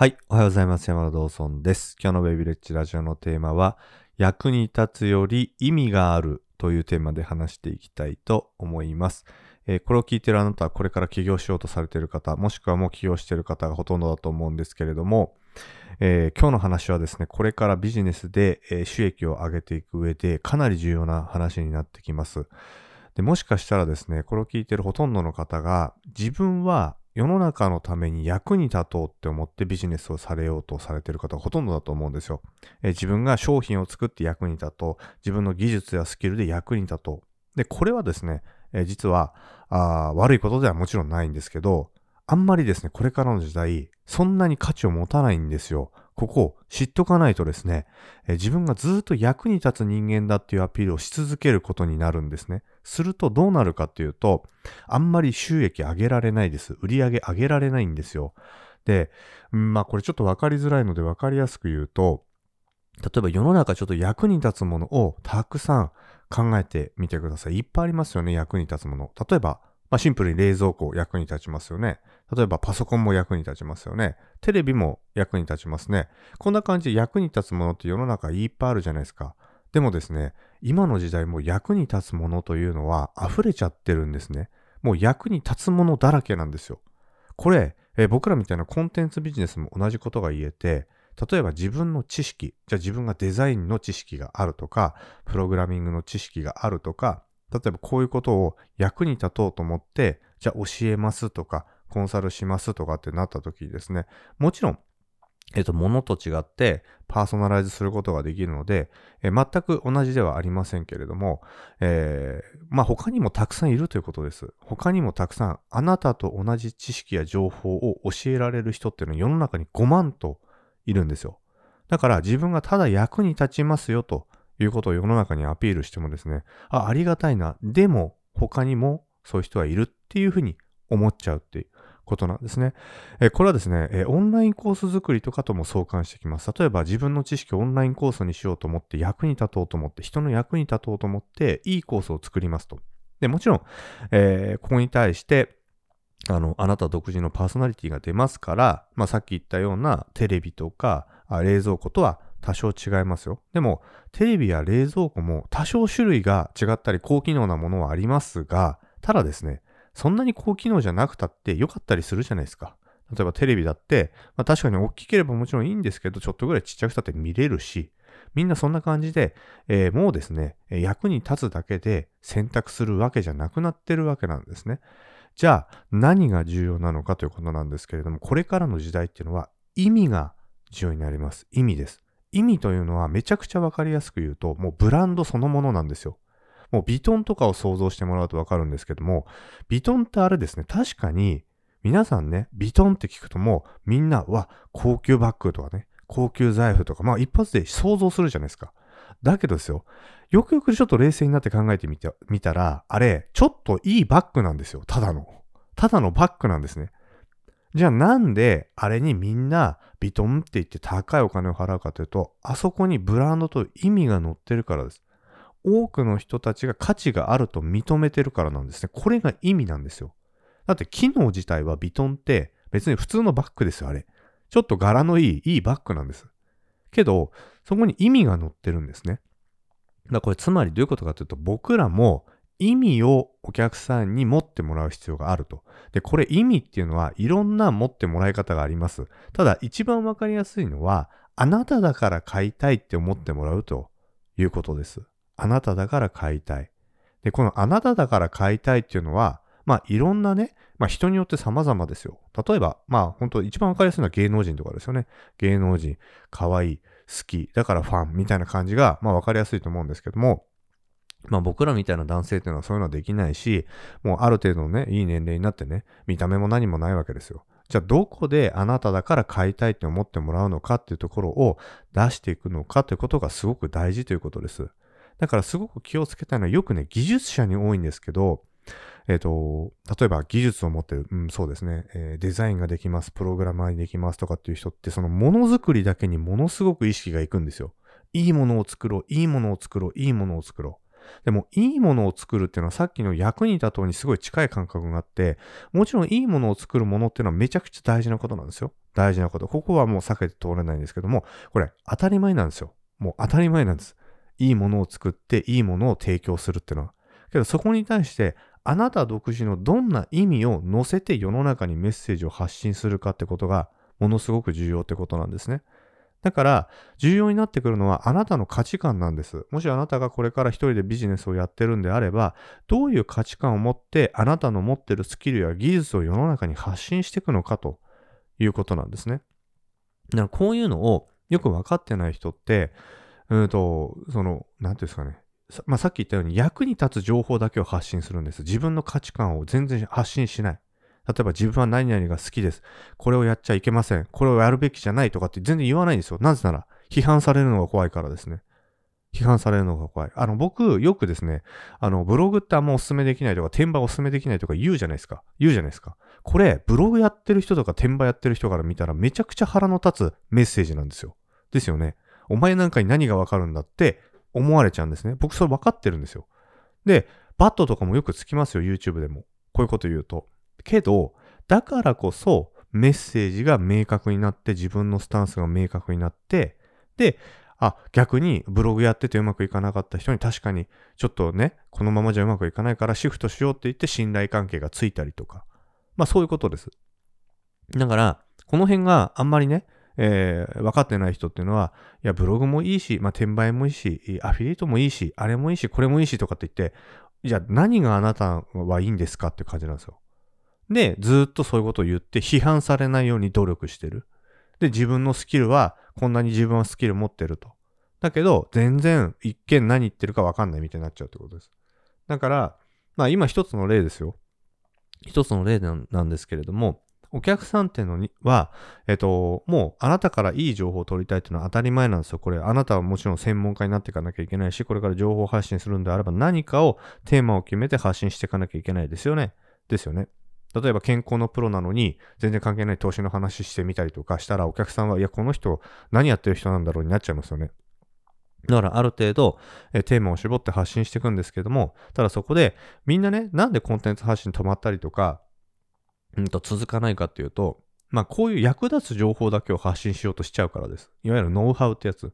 はい。おはようございます。山田道尊です。今日のベイビレッジラジオのテーマは、役に立つより意味があるというテーマで話していきたいと思います。えーこれを聞いているあなたはこれから起業しようとされている方、もしくはもう起業している方がほとんどだと思うんですけれども、えー今日の話はですね、これからビジネスで、えー収益を上げていく上でかなり重要な話になってきます。でもしかしたらですね、これを聞いているほとんどの方が、自分は世の中のために役に立とうって思ってビジネスをされようとされている方がほとんどだと思うんですよ。え自分が商品を作って役に立とう。自分の技術やスキルで役に立とう。で、これはですね、え実はあ悪いことではもちろんないんですけど、あんまりですね、これからの時代、そんなに価値を持たないんですよ。ここを知っとかないとですね、え自分がずっと役に立つ人間だっていうアピールをし続けることになるんですね。するとどうなるかっていうと、あんまり収益上げられないです。売り上げ上げられないんですよ。で、うんまあこれちょっとわかりづらいのでわかりやすく言うと、例えば世の中ちょっと役に立つものをたくさん考えてみてください。いっぱいありますよね、役に立つもの。例えば、まあ、シンプルに冷蔵庫役に立ちますよね。例えばパソコンも役に立ちますよね。テレビも役に立ちますね。こんな感じで役に立つものって世の中いっぱいあるじゃないですか。でもですね、今の時代も役に立つものというのは溢れちゃってるんですね。もう役に立つものだらけなんですよ。これ、えー僕らみたいなコンテンツビジネスも同じことが言えて、例えば自分の知識、じゃあ自分がデザインの知識があるとか、プログラミングの知識があるとか、例えばこういうことを役に立とうと思って、じゃあ教えますとか、コンサルしますとかってなった時ですね、もちろん、えっと、ものと違ってパーソナライズすることができるので、え全く同じではありませんけれども、えーまあ他にもたくさんいるということです。他にもたくさんあなたと同じ知識や情報を教えられる人っていうのは世の中に5万といるんですよ。だから自分がただ役に立ちますよということを世の中にアピールしてもですね、あ、ありがたいな。でも他にもそういう人はいるっていうふうに思っちゃうっていうことなんですね。えこれはですね、えオンラインコース作りとかとも相関してきます。例えば自分の知識をオンラインコースにしようと思って役に立とうと思って、人の役に立とうと思って、いいコースを作りますと。で、もちろん、えーここに対して、あの、あなた独自のパーソナリティが出ますから、まあさっき言ったようなテレビとか冷蔵庫とは多少違いますよ。でも、テレビや冷蔵庫も多少種類が違ったり高機能なものはありますが、ただですね、そんなに高機能じゃなくたって良かったりするじゃないですか。例えばテレビだって、まあ、確かに大きければもちろんいいんですけど、ちょっとぐらいちっちゃくたって見れるし、みんなそんな感じで、えーもうですね、役に立つだけで選択するわけじゃなくなってるわけなんですね。じゃあ、何が重要なのかということなんですけれども、これからの時代っていうのは意味が重要になります。意味です。意味というのはめちゃくちゃわかりやすく言うと、もうブランドそのものなんですよ。もうビトンとかを想像してもらうとわかるんですけども、ビトンってあれですね、確かに皆さんね、ビトンって聞くともうみんな、わ、高級バッグとかね、高級財布とか、まあ一発で想像するじゃないですか。だけどですよ、よくよくちょっと冷静になって考えてみて、みたら、あれ、ちょっといいバッグなんですよ。ただの。ただのバッグなんですね。じゃあなんであれにみんなビトンって言って高いお金を払うかというと、あそこにブランドと意味が載ってるからです。多くの人たちが価値があると認めてるからなんですね。これが意味なんですよ。だって機能自体はビトンって別に普通のバッグですよ、あれ。ちょっと柄のいい、いいバッグなんです。けど、そこに意味が載ってるんですね。だからこれつまりどういうことかというと、僕らも意味をお客さんに持ってもらう必要があると。で、これ意味っていうのはいろんな持ってもらい方があります。ただ一番わかりやすいのは、あなただから買いたいって思ってもらうということです。あなただから買いたい。で、このあなただから買いたいっていうのは、まあいろんなね、まあ人によって様々ですよ。例えば、まあ本当一番わかりやすいのは芸能人とかですよね。芸能人、可愛い、好き、だからファンみたいな感じが、まあわかりやすいと思うんですけども、まあ僕らみたいな男性っていうのはそういうのはできないし、もうある程度のね、いい年齢になってね、見た目も何もないわけですよ。じゃあどこであなただから買いたいって思ってもらうのかっていうところを出していくのかということがすごく大事ということです。だからすごく気をつけたいのはよくね、技術者に多いんですけど、えっ、と、例えば技術を持ってる、うん、そうですね、えーデザインができます、プログラマーにできますとかっていう人って、そのものづくりだけにものすごく意識がいくんですよ。いいものを作ろう、いいものを作ろう、いいものを作ろう。でも、いいものを作るっていうのはさっきの役に立とうにすごい近い感覚があって、もちろんいいものを作るものっていうのはめちゃくちゃ大事なことなんですよ。大事なこと。ここはもう避けて通れないんですけども、これ当たり前なんですよ。もう当たり前なんです。いいものを作っていいものを提供するっていうのは。けどそこに対してあなた独自のどんな意味を乗せて世の中にメッセージを発信するかってことがものすごく重要ってことなんですね。だから、重要になってくるのはあなたの価値観なんです。もしあなたがこれから一人でビジネスをやってるんであれば、どういう価値観を持ってあなたの持ってるスキルや技術を世の中に発信していくのかということなんですね。だからこういうのをよく分かってない人って、うんと、その、なんていうんですかね。まあ、さっき言ったように役に立つ情報だけを発信するんです。自分の価値観を全然発信しない。例えば自分は何々が好きです。これをやっちゃいけません。これをやるべきじゃないとかって全然言わないんですよ。なぜなら、批判されるのが怖いからですね。批判されるのが怖い。あの、僕、よくですね、あの、ブログってあんまお勧めできないとか、転売お勧めできないとか言うじゃないですか。言うじゃないですか。これ、ブログやってる人とか転売やってる人から見たらめちゃくちゃ腹の立つメッセージなんですよ。ですよね。お前なんかに何がわかるんだって思われちゃうんですね。僕それ分かってるんですよ。で、バットとかもよくつきますよ、YouTube でも。こういうこと言うと。けど、だからこそメッセージが明確になって自分のスタンスが明確になってであ逆にブログやっててうまくいかなかった人に確かにちょっとねこのままじゃうまくいかないからシフトしようって言って信頼関係がついたりとかまあそういうことですだからこの辺があんまりねえー、分かってない人っていうのは、いや、ブログもいいし、まあ、転売もいいし、アフィリエイトもいいし、あれもいいし、これもいいしとかって言って、じゃあ何があなたはいいんですかって感じなんですよ。で、ずっとそういうことを言って批判されないように努力してる。で、自分のスキルは、こんなに自分はスキル持ってると。だけど、全然一見何言ってるかわかんないみたいになっちゃうってことです。だから、まあ今一つの例ですよ。一つの例なんですけれども、お客さんっていうのには、えっと、もうあなたからいい情報を取りたいっていうのは当たり前なんですよ。これ、あなたはもちろん専門家になっていかなきゃいけないし、これから情報発信するんであれば何かをテーマを決めて発信していかなきゃいけないですよね。ですよね。例えば健康のプロなのに全然関係ない投資の話してみたりとかしたらお客さんは、いや、この人何やってる人なんだろうになっちゃいますよね。だからある程度、えテーマを絞って発信していくんですけども、ただそこでみんなね、なんでコンテンツ発信止まったりとか、うんと続かないかっていうと、まあこういう役立つ情報だけを発信しようとしちゃうからです。いわゆるノウハウってやつ。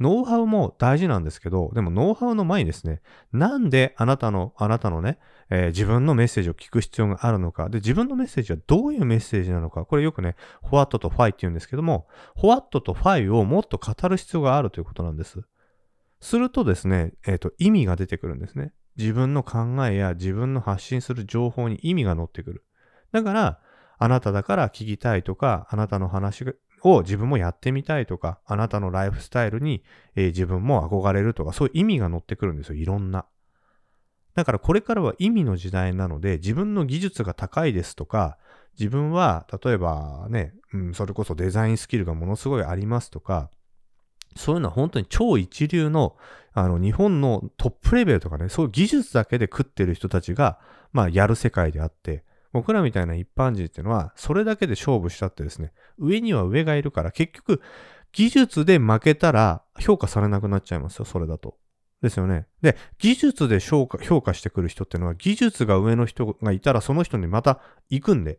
ノウハウも大事なんですけど、でもノウハウの前にですね、なんであなたの、あなたのね、えー、自分のメッセージを聞く必要があるのか、で、自分のメッセージはどういうメッセージなのか、これよくね、フォワットとファイって言うんですけども、フォワットとファイをもっと語る必要があるということなんです。するとですね、えっ、ー、と、意味が出てくるんですね。自分の考えや自分の発信する情報に意味が乗ってくる。だから、あなただから聞きたいとか、あなたの話を自分もやってみたいとか、あなたのライフスタイルに、えー、自分も憧れるとか、そういう意味が乗ってくるんですよ。いろんな。だからこれからは意味の時代なので、自分の技術が高いですとか、自分は例えばね、うん、それこそデザインスキルがものすごいありますとか、そういうのは本当に超一流の、あの、日本のトップレベルとかね、そういう技術だけで食ってる人たちが、まあ、やる世界であって、僕らみたいな一般人っていうのは、それだけで勝負したってですね、上には上がいるから、結局、技術で負けたら評価されなくなっちゃいますよ、それだと。ですよね。で、技術で評価評価してくる人っていうのは、技術が上の人がいたら、その人にまた行くんで。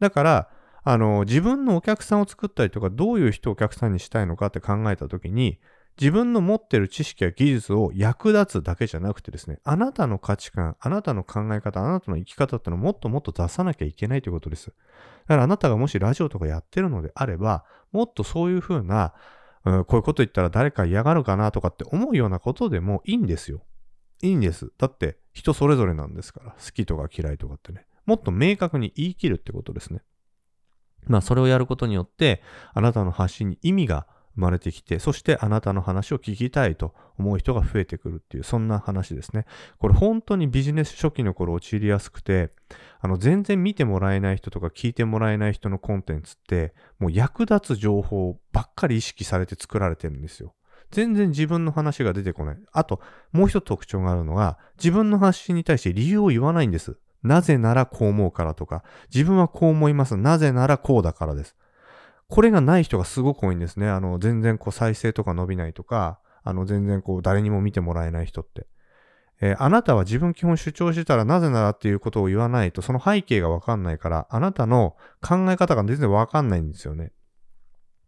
だから、あの、自分のお客さんを作ったりとか、どういう人をお客さんにしたいのかって考えたときに、自分の持ってる知識や技術を役立つだけじゃなくてですね、あなたの価値観、あなたの考え方、あなたの生き方ってのをもっともっと出さなきゃいけないということです。だからあなたがもしラジオとかやってるのであれば、もっとそういうふうな、うん、こういうこと言ったら誰か嫌がるかなとかって思うようなことでもいいんですよ。いいんです。だって人それぞれなんですから。好きとか嫌いとかってね。もっと明確に言い切るってことですね。まあそれをやることによって、あなたの発信に意味が生まれてきて、そしてあなたの話を聞きたいと思う人が増えてくるっていう、そんな話ですね。これ本当にビジネス初期の頃陥りやすくて、あの、全然見てもらえない人とか聞いてもらえない人のコンテンツって、もう役立つ情報ばっかり意識されて作られてるんですよ。全然自分の話が出てこない。あと、もう一つ特徴があるのが、自分の発信に対して理由を言わないんです。なぜならこう思うからとか、自分はこう思います。なぜならこうだからです。これがない人がすごく多いんですね。あの、全然こう再生とか伸びないとか、あの、全然こう誰にも見てもらえない人って。えーあなたは自分基本主張してたらなぜならっていうことを言わないと、その背景がわかんないから、あなたの考え方が全然わかんないんですよね。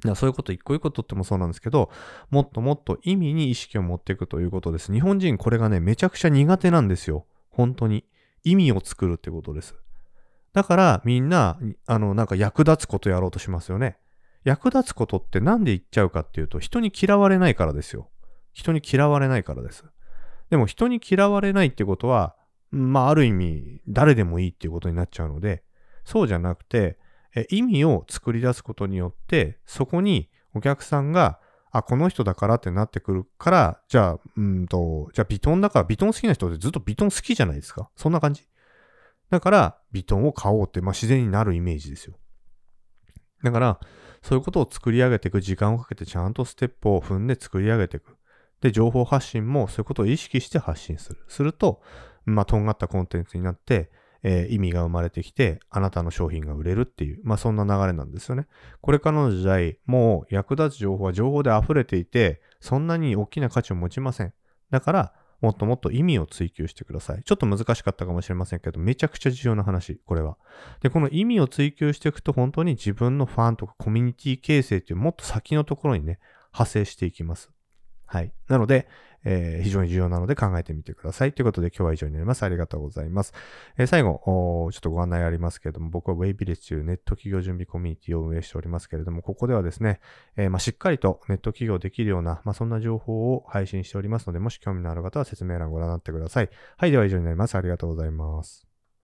だそういうこと一個一個とってもそうなんですけど、もっともっと意味に意識を持っていくということです。日本人これがね、めちゃくちゃ苦手なんですよ。本当に。意味を作るってことです。だからみんな、あの、なんか役立つことやろうとしますよね。役立つことってなんで言っちゃうかっていうと、人に嫌われないからですよ。人に嫌われないからです。でも人に嫌われないってことは、まあある意味誰でもいいっていうことになっちゃうので、そうじゃなくて、え意味を作り出すことによって、そこにお客さんが、あ、この人だからってなってくるから、じゃあ、うんと、じゃあビトンだから、ビトン好きな人ってずっとビトン好きじゃないですか。そんな感じ。だから、ビトンを買おうって、まあ自然になるイメージですよ。だから、そういうことを作り上げていく時間をかけてちゃんとステップを踏んで作り上げていく。で、情報発信もそういうことを意識して発信する。すると、まあ、とんがったコンテンツになって、えー意味が生まれてきて、あなたの商品が売れるっていう、まあ、そんな流れなんですよね。これからの時代、もう役立つ情報は情報で溢れていて、そんなに大きな価値を持ちません。だから、もっともっと意味を追求してください。ちょっと難しかったかもしれませんけど、めちゃくちゃ重要な話、これは。で、この意味を追求していくと、本当に自分のファンとかコミュニティ形成っていうもっと先のところにね、派生していきます。はい。なので、えー非常に重要なので考えてみてください。ということで今日は以上になります。ありがとうございます。えー最後、ちょっとご案内ありますけれども、僕は Way Village というネット企業準備コミュニティを運営しておりますけれども、ここではですね、えーまあ、しっかりとネット企業できるような、まあ、そんな情報を配信しておりますので、もし興味のある方は説明欄をご覧になってください。はい。では以上になります。ありがとうございます。